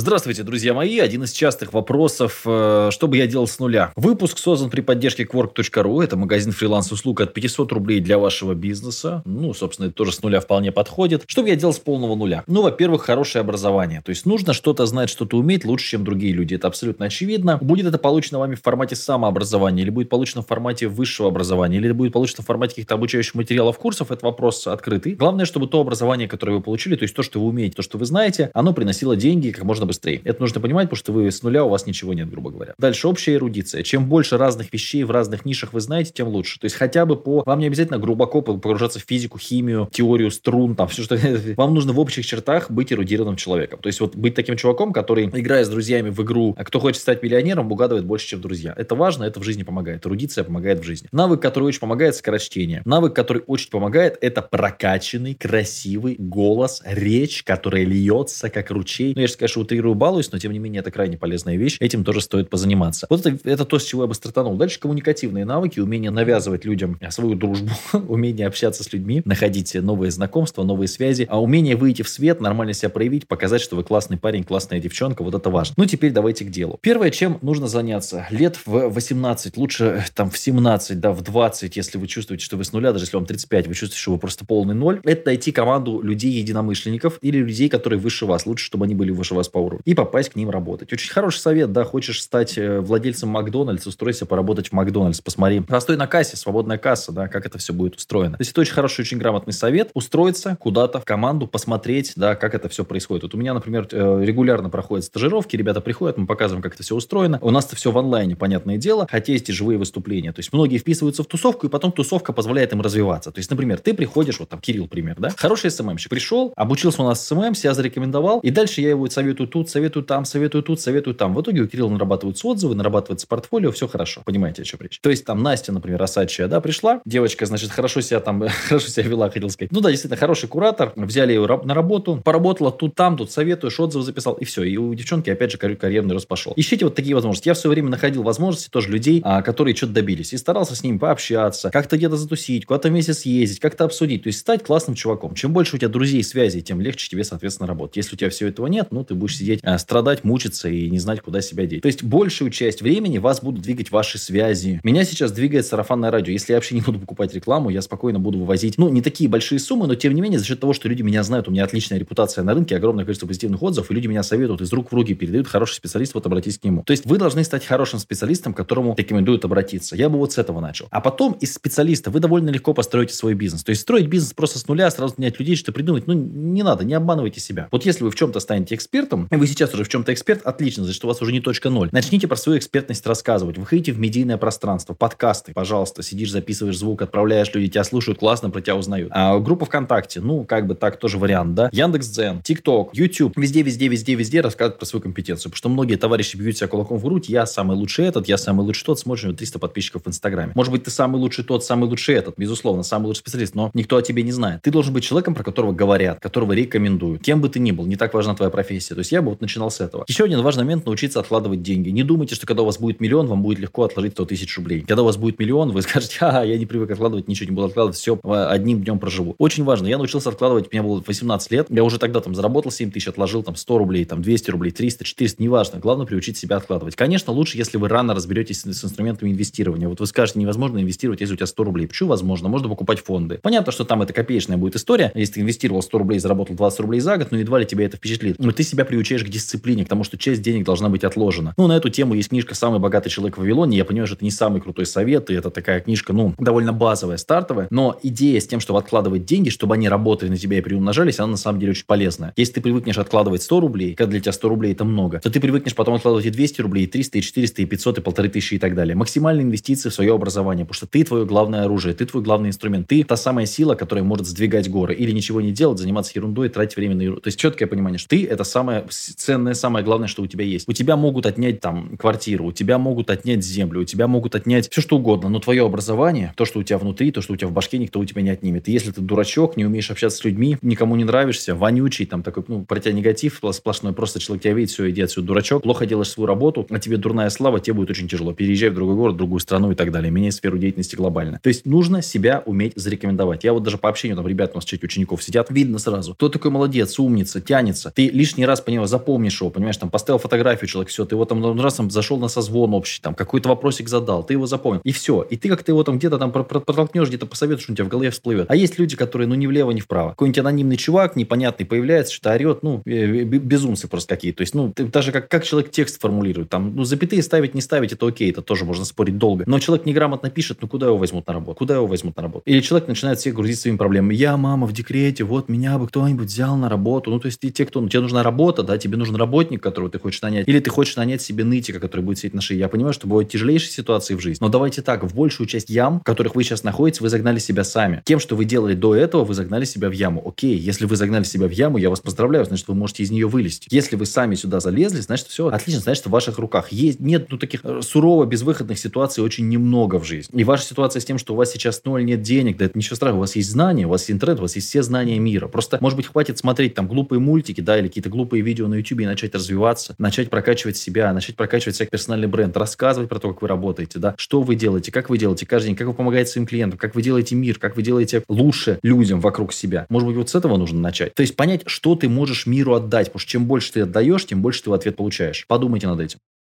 Здравствуйте, друзья мои. Один из частых вопросов, э, что бы я делал с нуля. Выпуск создан при поддержке Quark.ru. Это магазин фриланс-услуг от 500 рублей для вашего бизнеса. Ну, собственно, это тоже с нуля вполне подходит. Что бы я делал с полного нуля? Ну, во-первых, хорошее образование. То есть, нужно что-то знать, что-то уметь лучше, чем другие люди. Это абсолютно очевидно. Будет это получено вами в формате самообразования, или будет получено в формате высшего образования, или будет получено в формате каких-то обучающих материалов, курсов. Это вопрос открытый. Главное, чтобы то образование, которое вы получили, то есть то, что вы умеете, то, что вы знаете, оно приносило деньги как можно быстрее. Это нужно понимать, потому что вы с нуля, у вас ничего нет, грубо говоря. Дальше общая эрудиция. Чем больше разных вещей в разных нишах вы знаете, тем лучше. То есть хотя бы по... Вам не обязательно глубоко погружаться в физику, химию, теорию струн, там все, что... Вам нужно в общих чертах быть эрудированным человеком. То есть вот быть таким чуваком, который, играя с друзьями в игру, а кто хочет стать миллионером, угадывает больше, чем друзья. Это важно, это в жизни помогает. Эрудиция помогает в жизни. Навык, который очень помогает, скорочтение. Навык, который очень помогает, это прокачанный, красивый голос, речь, которая льется, как ручей. Ну, я же, конечно, утрирую, балуюсь, но тем не менее это крайне полезная вещь. Этим тоже стоит позаниматься. Вот это, это то, с чего я бы стартанул. Дальше коммуникативные навыки, умение навязывать людям свою дружбу, умение общаться с людьми, находить новые знакомства, новые связи, а умение выйти в свет, нормально себя проявить, показать, что вы классный парень, классная девчонка, вот это важно. Ну, теперь давайте к делу. Первое, чем нужно заняться. Лет в 18, лучше э, там в 17, да, в 20, если вы чувствуете, что вы с нуля, даже если вам 35, вы чувствуете, что вы просто полный ноль, это найти команду людей-единомышленников или людей, которые выше вас. Лучше, чтобы они были выше вас по уровню. И попасть к ним работать. Очень хороший совет, да, хочешь стать э, владельцем Макдональдса, устройся поработать в Макдональдс, посмотри. Постой на кассе, свободная касса, да, как это все будет устроено. То есть это очень хороший, очень грамотный совет. Устроиться куда-то в команду, посмотреть, да, как это все происходит. Вот у меня, например, э, регулярно проходят стажировки, ребята приходят, мы показываем, как это все устроено. У нас это все в онлайне, понятное дело, хотя есть и живые выступления. То есть многие вписываются в тусовку, и потом тусовка позволяет им развиваться. То есть, например, ты приходишь, вот там Кирилл пример, да, хороший СММщик, пришел, обучился у нас СММ, себя зарекомендовал, и дальше я его советую тут, советую там, советую тут, советую там. В итоге у Кирилла нарабатываются отзывы, нарабатывается портфолио, все хорошо. Понимаете, о чем речь? То есть там Настя, например, Осадчая, да, пришла, девочка, значит, хорошо себя там, хорошо себя вела, хотел сказать. Ну да, действительно, хороший куратор, взяли ее на работу, поработала тут, там, тут советуешь, отзывы записал, и все. И у девчонки, опять же, карьерный рост пошел. Ищите вот такие возможности. Я в свое время находил возможности тоже людей, а, которые что-то добились. И старался с ними пообщаться, как-то где-то затусить, куда-то вместе съездить, как-то обсудить. То есть стать классным чуваком. Чем больше у тебя друзей, связей, тем легче тебе, соответственно, работать. Если у тебя всего этого нет, ну, ты будешь сидеть, а, страдать, мучиться и не знать, куда себя деть. То есть большую часть времени вас будут двигать ваши связи. Меня сейчас двигает сарафанное радио. Если я вообще не буду покупать рекламу, я спокойно буду вывозить, ну, не такие большие суммы, но тем не менее, за счет того, что люди меня знают, у меня отличная репутация на рынке, огромное количество позитивных отзывов, и люди меня советуют из рук в руки, передают хороший специалист, вот обратись к нему. То есть вы должны стать хорошим специалистом, к которому рекомендуют обратиться. Я бы вот с этого начал. А потом из специалиста вы довольно легко построите свой бизнес. То есть строить бизнес просто с нуля, сразу нанять людей, что придумать, ну, не надо, не обманывайте себя. Вот если вы в чем-то станете экспертом, вы сейчас уже в чем-то эксперт, отлично, значит, у вас уже не точка ноль. Начните про свою экспертность рассказывать. Выходите в медийное пространство, подкасты, пожалуйста, сидишь, записываешь звук, отправляешь, люди тебя слушают, классно про тебя узнают. А группа ВКонтакте, ну, как бы так тоже вариант, да. Яндекс.Дзен, ТикТок, YouTube, везде, везде, везде, везде рассказывать про свою компетенцию. Потому что многие товарищи бьют себя кулаком в грудь, я самый лучший этот, я самый лучший тот, смотришь, у 300 подписчиков в Инстаграме. Может быть, ты самый лучший тот, самый лучший этот, безусловно, самый лучший специалист, но никто о тебе не знает. Ты должен быть человеком, про которого говорят, которого рекомендуют. Кем бы ты ни был, не так важна твоя профессия. То есть я бы вот начинал с этого. Еще один важный момент – научиться откладывать деньги. Не думайте, что когда у вас будет миллион, вам будет легко отложить 100 тысяч рублей. Когда у вас будет миллион, вы скажете, а, я не привык откладывать, ничего не буду откладывать, все, одним днем проживу. Очень важно. Я научился откладывать, мне было 18 лет, я уже тогда там заработал 7 тысяч, отложил там 100 рублей, там 200 рублей, 300, 400, неважно. Главное приучить себя откладывать. Конечно, лучше, если вы рано разберетесь с инструментами инвестирования. Вот вы скажете, невозможно инвестировать, если у тебя 100 рублей. Почему возможно? Можно покупать фонды. Понятно, что там это копеечная будет история. Если ты инвестировал 100 рублей, заработал 20 рублей за год, но едва ли тебя это впечатлит. Но ты себя приучаешь к дисциплине, к тому, что часть денег должна быть отложена. Ну, на эту тему есть книжка «Самый богатый человек в Вавилоне». Я понимаю, что это не самый крутой совет, и это такая книжка, ну, довольно базовая, стартовая. Но идея с тем, чтобы откладывать деньги, чтобы они работали на тебя и приумножались, она на самом деле очень полезная. Если ты привыкнешь откладывать 100 рублей, когда для тебя 100 рублей это много, то ты привыкнешь потом откладывать и 200 рублей, и 300, и 400, и 500, и полторы тысячи и так далее. Максимальные инвестиции в свое образование, потому что ты твое главное оружие, ты твой главный инструмент, ты та самая сила, которая может сдвигать горы или ничего не делать, заниматься ерундой, тратить время на ерунду. То есть четкое понимание, что ты это самое ценное, самое главное, что у тебя есть. У тебя могут отнять там квартиру, у тебя могут отнять землю, у тебя могут отнять все что угодно, но твое образование, то, что у тебя внутри, то, что у тебя в башке, никто у тебя не отнимет. И если ты дурачок, не умеешь общаться с людьми, никому не нравишься, вонючий, там такой, ну, про тебя негатив сплошной, просто человек тебя видит, все, иди отсюда, дурачок, плохо делаешь свою работу, а тебе дурная слава, тебе будет очень тяжело. Переезжай в другой город, в другую страну и так далее. Меняй сферу деятельности глобально. То есть нужно себя уметь зарекомендовать. Я вот даже по общению, там, ребят у нас чуть учеников сидят, видно сразу, кто такой молодец, умница, тянется. Ты лишний раз по него запомнишь его, понимаешь, там поставил фотографию человек, все, ты его там раз там зашел на созвон общий, там какой-то вопросик задал, ты его запомнил, и все. И ты как-то его там где-то там протолкнешь, где-то посоветуешь, он у тебя в голове всплывет. А есть люди, которые, ну, ни влево, ни вправо. Какой-нибудь анонимный чувак, непонятный, появляется, что орет, ну, э, э, безумцы просто какие. То есть, ну, ты, даже как, как человек текст формулирует, там, ну, запятые ставить, не ставить, это окей, это тоже можно спорить долго. Но человек неграмотно пишет, ну, куда его возьмут на работу? Куда его возьмут на работу? Или человек начинает всех грузить своими проблемами. Я, мама, в декрете, вот меня бы кто-нибудь взял на работу. Ну, то есть, те, кто, ну, тебе нужна работа, да, тебе нужен работник, которого ты хочешь нанять. Или ты хочешь нанять себе нытика, который будет сидеть на шее. Я понимаю, что бывают тяжелейшие ситуации в жизни. Но давайте так, в большую часть ям, в которых вы сейчас находитесь, вы загнали себя сами. Тем, что вы делали до этого, вы загнали себя в яму. Окей, если вы загнали себя в яму, я вас поздравляю, значит, вы можете из нее вылезти. Если вы сами сюда залезли, значит, все отлично, значит, в ваших руках. Есть, нет, ну, таких э, сурово безвыходных ситуаций очень немного в жизни. И ваша ситуация с тем, что у вас сейчас ноль, нет денег, да это ничего страшного. У вас есть знания, у вас есть интернет, у вас есть все знания мира. Просто, может быть, хватит смотреть там глупые мультики, да, или какие-то глупые видео на YouTube и начать развиваться, начать прокачивать себя, начать прокачивать свой персональный бренд, рассказывать про то, как вы работаете, да, что вы делаете, как вы делаете каждый день, как вы помогаете своим клиентам, как вы делаете мир, как вы делаете лучше людям вокруг себя. Может быть, вот с этого нужно начать. То есть понять, что ты можешь миру отдать, потому что чем больше ты отдаешь, тем больше ты в ответ получаешь. Подумайте над этим.